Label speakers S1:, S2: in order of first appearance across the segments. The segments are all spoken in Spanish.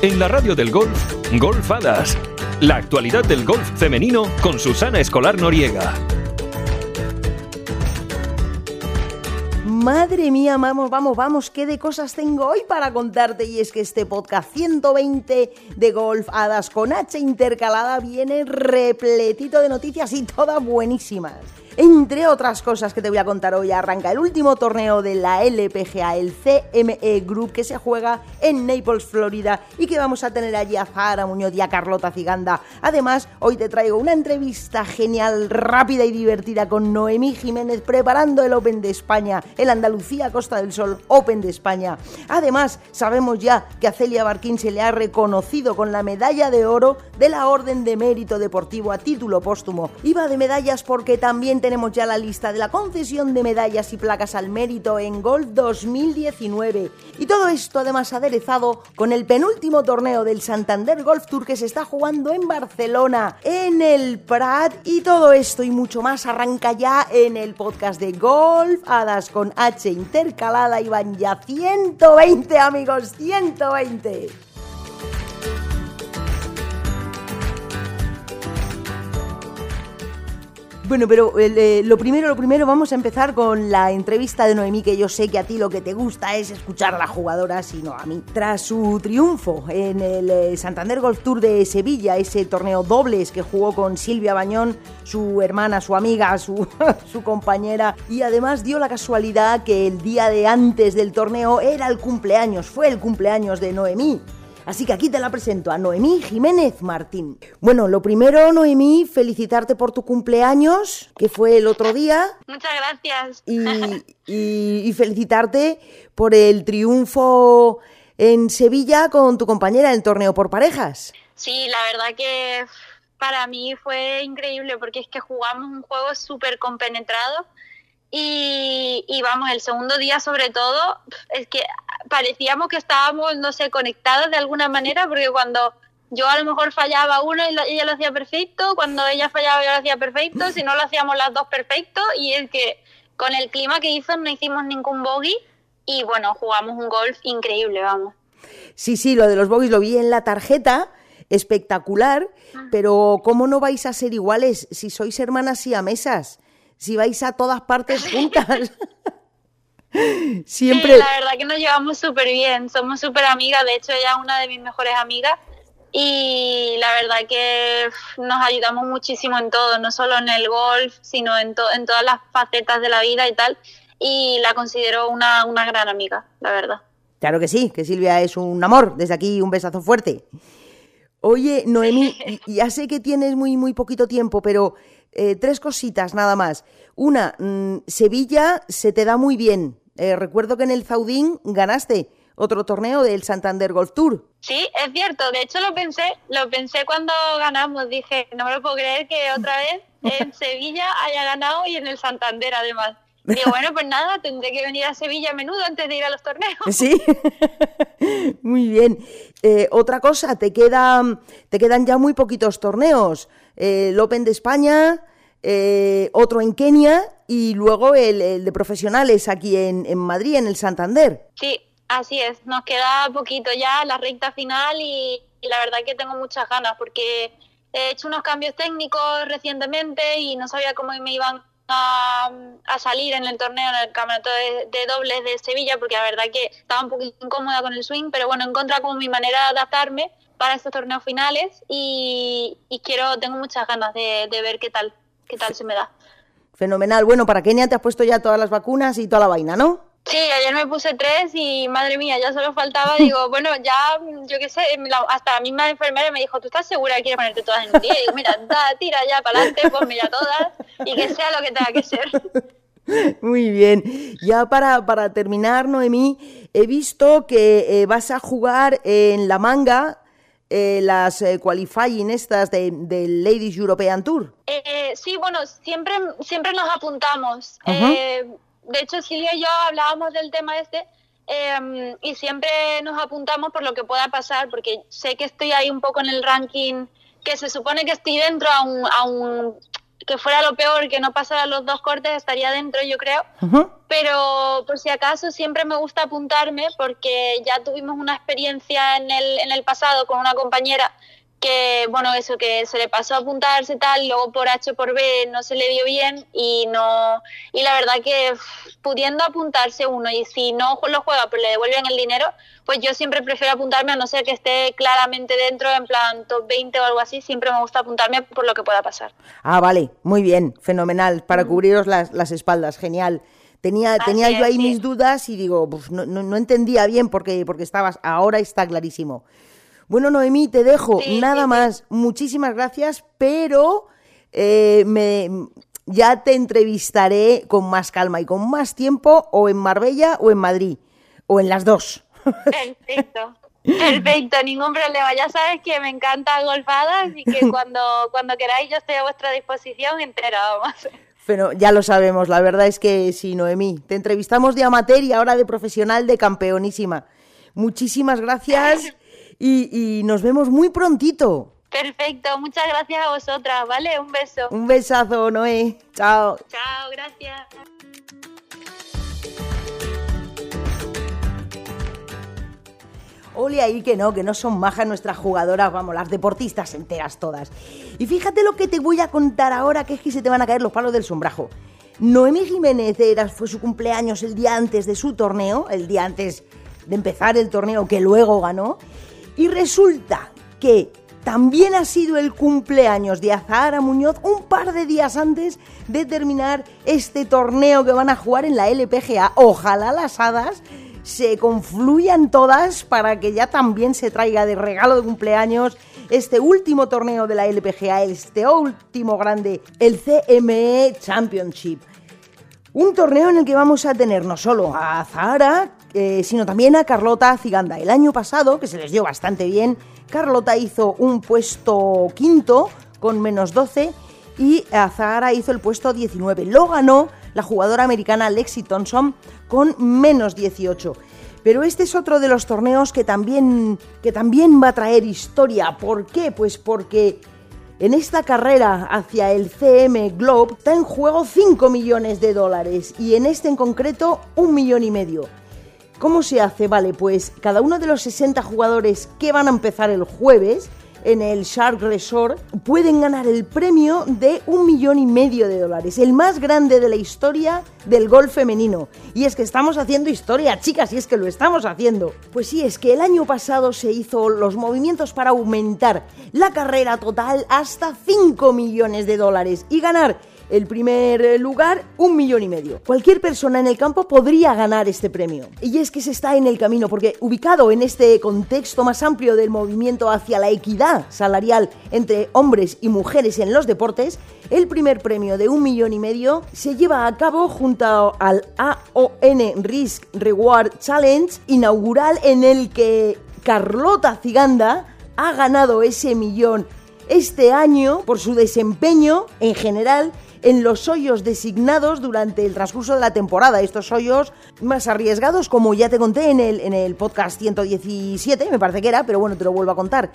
S1: En la radio del golf, Golfadas. La actualidad del golf femenino con Susana Escolar Noriega.
S2: Madre mía, vamos, vamos, vamos, qué de cosas tengo hoy para contarte. Y es que este podcast 120 de Golf Hadas con H intercalada viene repletito de noticias y todas buenísimas. Entre otras cosas que te voy a contar hoy, arranca el último torneo de la LPGA, el CME Group, que se juega en Naples, Florida, y que vamos a tener allí a Zahara Muñoz y a Carlota Ciganda. Además, hoy te traigo una entrevista genial, rápida y divertida con Noemí Jiménez preparando el Open de España, el Andalucía Costa del Sol Open de España. Además, sabemos ya que a Celia Barquín se le ha reconocido con la medalla de oro de la Orden de Mérito Deportivo a título póstumo. Iba de medallas porque también tenemos ya la lista de la concesión de medallas y placas al mérito en Golf 2019. Y todo esto además aderezado con el penúltimo torneo del Santander Golf Tour que se está jugando en Barcelona, en el Prat. Y todo esto y mucho más arranca ya en el podcast de Golf Hadas con H intercalada y van ya 120 amigos, 120. Bueno, pero eh, lo primero, lo primero, vamos a empezar con la entrevista de Noemí, que yo sé que a ti lo que te gusta es escuchar a la jugadora, sino a mí. Tras su triunfo en el eh, Santander Golf Tour de Sevilla, ese torneo dobles que jugó con Silvia Bañón, su hermana, su amiga, su, su compañera, y además dio la casualidad que el día de antes del torneo era el cumpleaños, fue el cumpleaños de Noemí. Así que aquí te la presento a Noemí Jiménez Martín. Bueno, lo primero, Noemí, felicitarte por tu cumpleaños, que fue el otro día.
S3: Muchas gracias.
S2: Y, y, y felicitarte por el triunfo en Sevilla con tu compañera en el torneo por parejas.
S3: Sí, la verdad que para mí fue increíble porque es que jugamos un juego súper compenetrado y, y, vamos, el segundo día sobre todo, es que parecíamos que estábamos, no sé, conectadas de alguna manera, porque cuando yo a lo mejor fallaba uno y ella lo hacía perfecto, cuando ella fallaba yo lo hacía perfecto, si no lo hacíamos las dos perfecto, y es que con el clima que hizo no hicimos ningún bogey y bueno, jugamos un golf increíble, vamos.
S2: Sí, sí, lo de los bogies lo vi en la tarjeta, espectacular, pero ¿cómo no vais a ser iguales si sois hermanas y a mesas? Si vais a todas partes juntas.
S3: Siempre. Sí, la verdad que nos llevamos súper bien, somos súper amigas, de hecho ella es una de mis mejores amigas y la verdad que nos ayudamos muchísimo en todo, no solo en el golf, sino en, en todas las facetas de la vida y tal, y la considero una, una gran amiga, la verdad.
S2: Claro que sí, que Silvia es un amor, desde aquí un besazo fuerte. Oye, Noemí, ya sé que tienes muy, muy poquito tiempo, pero eh, tres cositas nada más. Una, mmm, Sevilla se te da muy bien. Eh, recuerdo que en el Zaudín ganaste otro torneo del Santander Golf Tour.
S3: Sí, es cierto. De hecho, lo pensé, lo pensé cuando ganamos. Dije, no me lo puedo creer que otra vez en Sevilla haya ganado y en el Santander además. Digo, bueno, pues nada, tendré que venir a Sevilla a menudo antes de ir a los torneos.
S2: Sí, muy bien. Eh, otra cosa, te, queda, te quedan ya muy poquitos torneos. Eh, el Open de España, eh, otro en Kenia y luego el, de profesionales aquí en, Madrid, en el Santander.
S3: Sí, así es. Nos queda poquito ya la recta final y, la verdad que tengo muchas ganas porque he hecho unos cambios técnicos recientemente y no sabía cómo me iban a, a, salir en el torneo, en el campeonato de, de, dobles de Sevilla, porque la verdad que estaba un poco incómoda con el swing, pero bueno, encontré como mi manera de adaptarme para estos torneos finales y, y quiero, tengo muchas ganas de, de, ver qué tal, qué tal se me da.
S2: Fenomenal. Bueno, para Kenia te has puesto ya todas las vacunas y toda la vaina, ¿no?
S3: Sí, ayer me puse tres y madre mía, ya solo faltaba, digo, bueno, ya, yo qué sé, hasta la misma enfermera me dijo, ¿tú estás segura que quieres ponerte todas en un día? Y digo, mira, da, tira ya para adelante, ponme ya todas y que sea lo que tenga que ser.
S2: Muy bien. Ya para, para terminar, Noemí, he visto que eh, vas a jugar en la manga eh, las eh, qualifying estas del de Ladies European Tour.
S3: Eh, sí, bueno, siempre, siempre nos apuntamos. Uh -huh de hecho, Silvia y yo hablábamos del tema este eh, y siempre nos apuntamos por lo que pueda pasar, porque sé que estoy ahí un poco en el ranking, que se supone que estoy dentro a un, a un que fuera lo peor, que no pasara los dos cortes, estaría dentro, yo creo. Pero por si acaso siempre me gusta apuntarme porque ya tuvimos una experiencia en el, en el pasado con una compañera que bueno eso que se le pasó a apuntarse tal luego por H por B no se le dio bien y no y la verdad que pudiendo apuntarse uno y si no lo juega pero le devuelven el dinero pues yo siempre prefiero apuntarme a no ser que esté claramente dentro en plan top 20 o algo así siempre me gusta apuntarme por lo que pueda pasar.
S2: Ah vale muy bien fenomenal para cubriros las, las espaldas genial. Tenía, tenía yo ahí mis dudas y digo, no, no, no, entendía bien porque, porque estabas, ahora está clarísimo. Bueno, Noemí, te dejo. Nada más. Muchísimas gracias, pero eh, me, ya te entrevistaré con más calma y con más tiempo, o en Marbella o en Madrid, o en las dos.
S3: Perfecto. Perfecto, ningún problema. Ya sabes que me encanta golfadas y que cuando, cuando queráis yo estoy a vuestra disposición entera, vamos.
S2: Pero ya lo sabemos, la verdad es que sí, Noemí. Te entrevistamos de amateur y ahora de profesional de campeonísima. Muchísimas gracias y, nos vemos muy prontito.
S3: Perfecto, muchas gracias a vosotras, ¿vale? Un beso.
S2: Un besazo, Noé. Chao.
S3: Chao, gracias.
S2: Ole ahí que no, que no son majas nuestras jugadoras, vamos, las deportistas enteras todas. Y fíjate lo que te voy a contar ahora, que es que se te van a caer los palos del sombrajo. Noemí Jiménez era, fue su cumpleaños el día antes de su torneo, el día antes de empezar el torneo que luego ganó, y resulta que también ha sido el cumpleaños de Azahara Muñoz un par de días antes de terminar este torneo que van a jugar en la LPGA. Ojalá las hadas se confluyan todas para que ya también se traiga de regalo de cumpleaños este último torneo de la LPGA, este último grande, el CME Championship. Un torneo en el que vamos a tener no solo a Zahara, eh, sino también a Carlota Ciganda. El año pasado, que se les dio bastante bien, Carlota hizo un puesto quinto con menos 12 y Zahara hizo el puesto 19. Lo ganó la jugadora americana Lexi Thompson con menos 18. Pero este es otro de los torneos que también, que también va a traer historia. ¿Por qué? Pues porque en esta carrera hacia el CM Globe está en juego 5 millones de dólares y en este en concreto un millón y medio. ¿Cómo se hace? Vale, pues cada uno de los 60 jugadores que van a empezar el jueves en el Shark Resort pueden ganar el premio de un millón y medio de dólares, el más grande de la historia del golf femenino. Y es que estamos haciendo historia, chicas, y es que lo estamos haciendo. Pues sí, es que el año pasado se hizo los movimientos para aumentar la carrera total hasta 5 millones de dólares y ganar el primer lugar, un millón y medio. Cualquier persona en el campo podría ganar este premio. Y es que se está en el camino, porque ubicado en este contexto más amplio del movimiento hacia la equidad salarial entre hombres y mujeres en los deportes, el primer premio de un millón y medio se lleva a cabo junto al AON Risk Reward Challenge inaugural en el que Carlota Ciganda ha ganado ese millón este año por su desempeño en general en los hoyos designados durante el transcurso de la temporada. Estos hoyos más arriesgados, como ya te conté en el, en el podcast 117, me parece que era, pero bueno, te lo vuelvo a contar.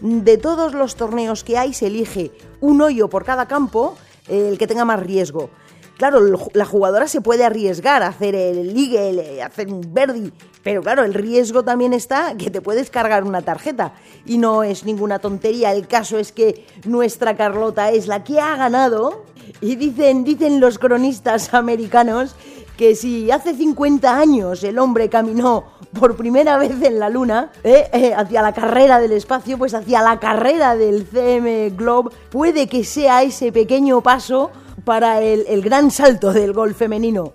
S2: De todos los torneos que hay, se elige un hoyo por cada campo, el que tenga más riesgo. Claro, la jugadora se puede arriesgar a hacer el legal, hacer un birdie, pero claro, el riesgo también está que te puedes cargar una tarjeta. Y no es ninguna tontería, el caso es que nuestra Carlota es la que ha ganado y dicen, dicen los cronistas americanos que si hace 50 años el hombre caminó por primera vez en la Luna, eh, eh, hacia la carrera del espacio, pues hacia la carrera del CM Globe, puede que sea ese pequeño paso para el, el gran salto del golf femenino.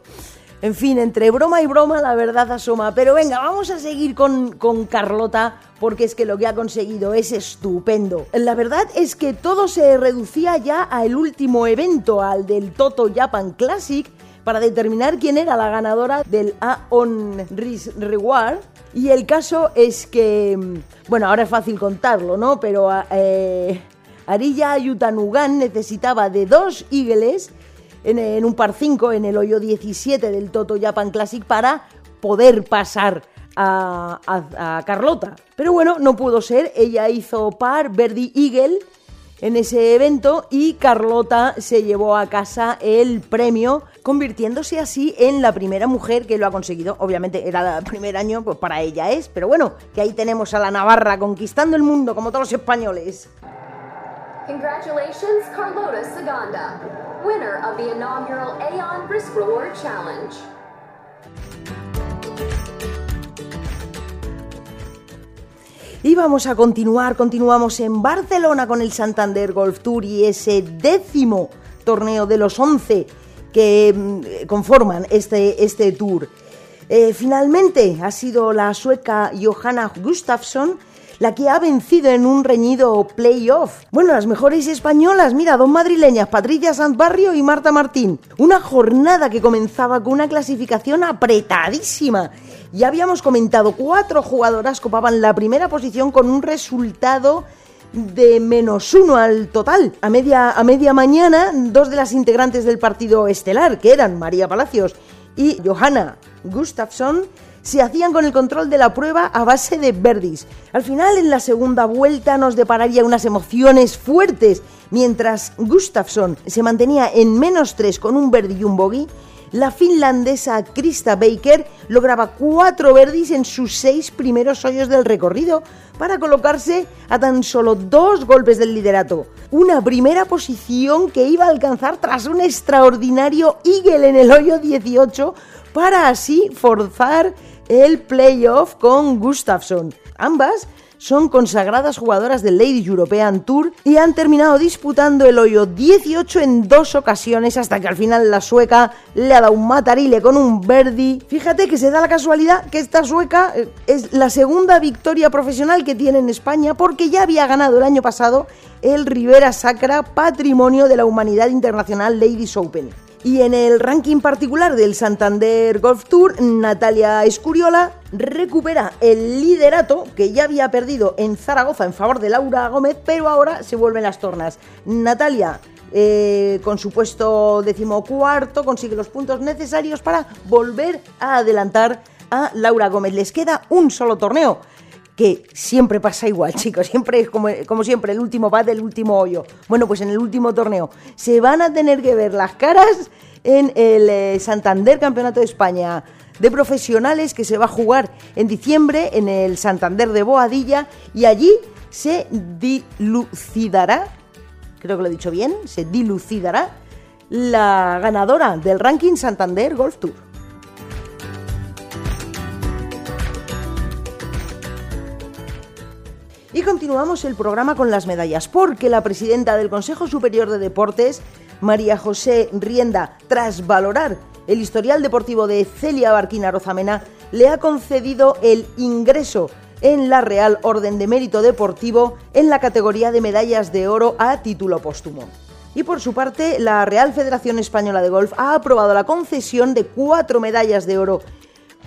S2: En fin, entre broma y broma la verdad asoma. Pero venga, vamos a seguir con, con Carlota porque es que lo que ha conseguido es estupendo. La verdad es que todo se reducía ya al último evento, al del Toto Japan Classic, para determinar quién era la ganadora del Aon Risk Reward. Y el caso es que, bueno, ahora es fácil contarlo, ¿no? Pero eh, Arilla Yutanugan necesitaba de dos Eagles en, un par 5 en el hoyo 17 del Toto Japan Classic para poder pasar a, Carlota. Pero bueno, no pudo ser. Ella hizo par Verdi Eagle en ese evento y Carlota se llevó a casa el premio, convirtiéndose así en la primera mujer que lo ha conseguido. Obviamente era el primer año, pues para ella es, pero bueno, que ahí tenemos a la Navarra conquistando el mundo como todos los españoles.
S4: Congratulations, Carlota Saganda, winner of the inaugural Aeon Risk Reward Challenge.
S2: Y vamos a continuar, continuamos en Barcelona con el Santander Golf Tour y ese décimo torneo de los 11 que mm, conforman este, este tour. Eh, finalmente ha sido la sueca Johanna Gustafsson la que ha vencido en un reñido playoff. Bueno, las mejores españolas, mira, dos madrileñas, Patricia Santbarrio y Marta Martín. Una jornada que comenzaba con una clasificación apretadísima. Ya habíamos comentado, cuatro jugadoras copaban la primera posición con un resultado de menos uno al total. A media, a media mañana, dos de las integrantes del partido estelar, que eran María Palacios y Johanna Gustafsson, se hacían con el control de la prueba a base de verdis. Al final, en la segunda vuelta, nos depararía unas emociones fuertes. Mientras Gustafsson se mantenía en menos 3 con un verdi y un bogey, la finlandesa Krista Baker lograba cuatro verdis en sus seis primeros hoyos del recorrido para colocarse a tan solo dos golpes del liderato. Una primera posición que iba a alcanzar tras un extraordinario eagle en el hoyo 18 para así forzar el playoff con Gustafsson. Ambas son consagradas jugadoras del Ladies European Tour y han terminado disputando el hoyo 18 en dos ocasiones hasta que al final la sueca le ha dado un matarile con un verdi. Fíjate que se da la casualidad que esta sueca eh, es la segunda victoria profesional que tiene en España porque ya había ganado el año pasado el Rivera Sacra Patrimonio de la Humanidad Internacional Ladies Open. Y en el ranking particular del Santander Golf Tour, Natalia Escuriola recupera el liderato que ya había perdido en Zaragoza en favor de Laura Gómez, pero ahora se vuelven las tornas. Natalia eh, con su puesto decimocuarto, consigue los puntos necesarios para volver a adelantar a Laura Gómez. Les queda un solo torneo, que siempre pasa igual, chicos, siempre es como, como siempre, el último pad del último hoyo. Bueno, pues en el último torneo se van a tener que ver las caras en el eh, Santander Campeonato de España de profesionales que se va a jugar en diciembre en el Santander de Boadilla y allí se dilucidará, creo que lo he dicho bien, se dilucidará la ganadora del ranking Santander Golf Tour. Y continuamos el programa con las medallas, porque la presidenta del Consejo Superior de Deportes, María José Rienda, tras valorar el historial deportivo de Celia Barquina Rozamena, le ha concedido el ingreso en la Real Orden de Mérito Deportivo en la categoría de medallas de oro a título póstumo. Y por su parte, la Real Federación Española de Golf ha aprobado la concesión de cuatro medallas de oro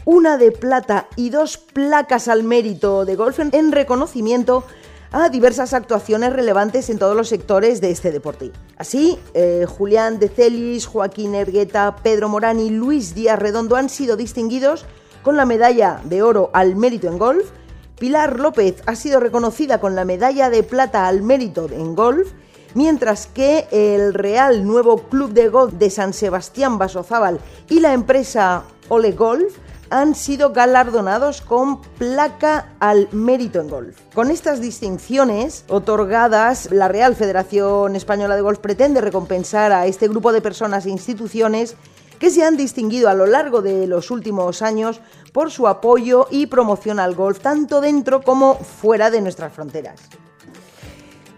S2: una de plata y dos placas al mérito de golf en reconocimiento a diversas actuaciones relevantes en todos los sectores de este deporte. Así, eh, Julián de Celis, Joaquín Ergueta, Pedro Morán y Luis Díaz Redondo han sido distinguidos con la medalla de oro al mérito en golf. Pilar López ha sido reconocida con la medalla de plata al mérito en golf mientras que el Real Nuevo Club de Golf de San Sebastián Basozábal y la empresa Ole Golf han sido galardonados con placa al mérito en golf. Con estas distinciones otorgadas, la Real Federación Española de Golf pretende recompensar a este grupo de personas e instituciones que se han distinguido a lo largo de los últimos años por su apoyo y promoción al golf tanto dentro como fuera de nuestras fronteras.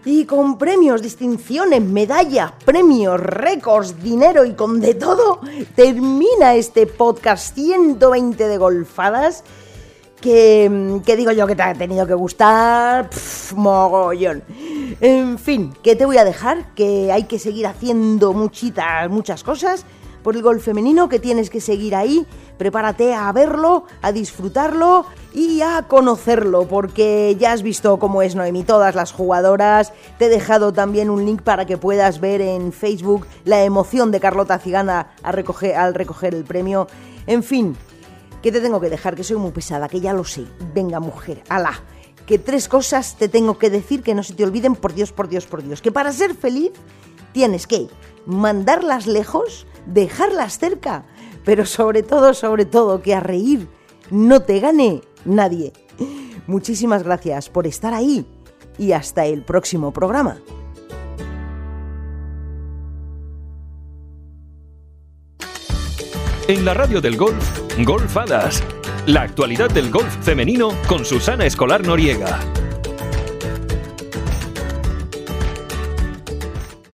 S2: Y con premios, distinciones, medallas, premios, récords, dinero y con de todo, termina este podcast 120 de golfadas. Que, digo yo que te ha tenido que gustar, mogollón. En fin, que te voy a dejar, que hay que seguir haciendo muchitas, muchas cosas por el golf femenino, que tienes que seguir ahí. Prepárate a verlo, a disfrutarlo y a conocerlo, porque ya has visto cómo es Noemi, todas las jugadoras. Te he dejado también un link para que puedas ver en Facebook la emoción de Carlota Cigana al recoger, al recoger el premio. En fin, que te tengo que dejar, que soy muy pesada, que ya lo sé. Venga, mujer, ala que tres cosas te tengo que decir que no se te olviden, por Dios, por Dios, por Dios. Que para ser feliz tienes que mandarlas lejos, dejarlas cerca, pero sobre todo, sobre todo, que a reír no te gane nadie. Muchísimas gracias por estar ahí y hasta el próximo programa.
S1: En la radio del golf, Golfadas. La actualidad del golf femenino con Susana Escolar Noriega.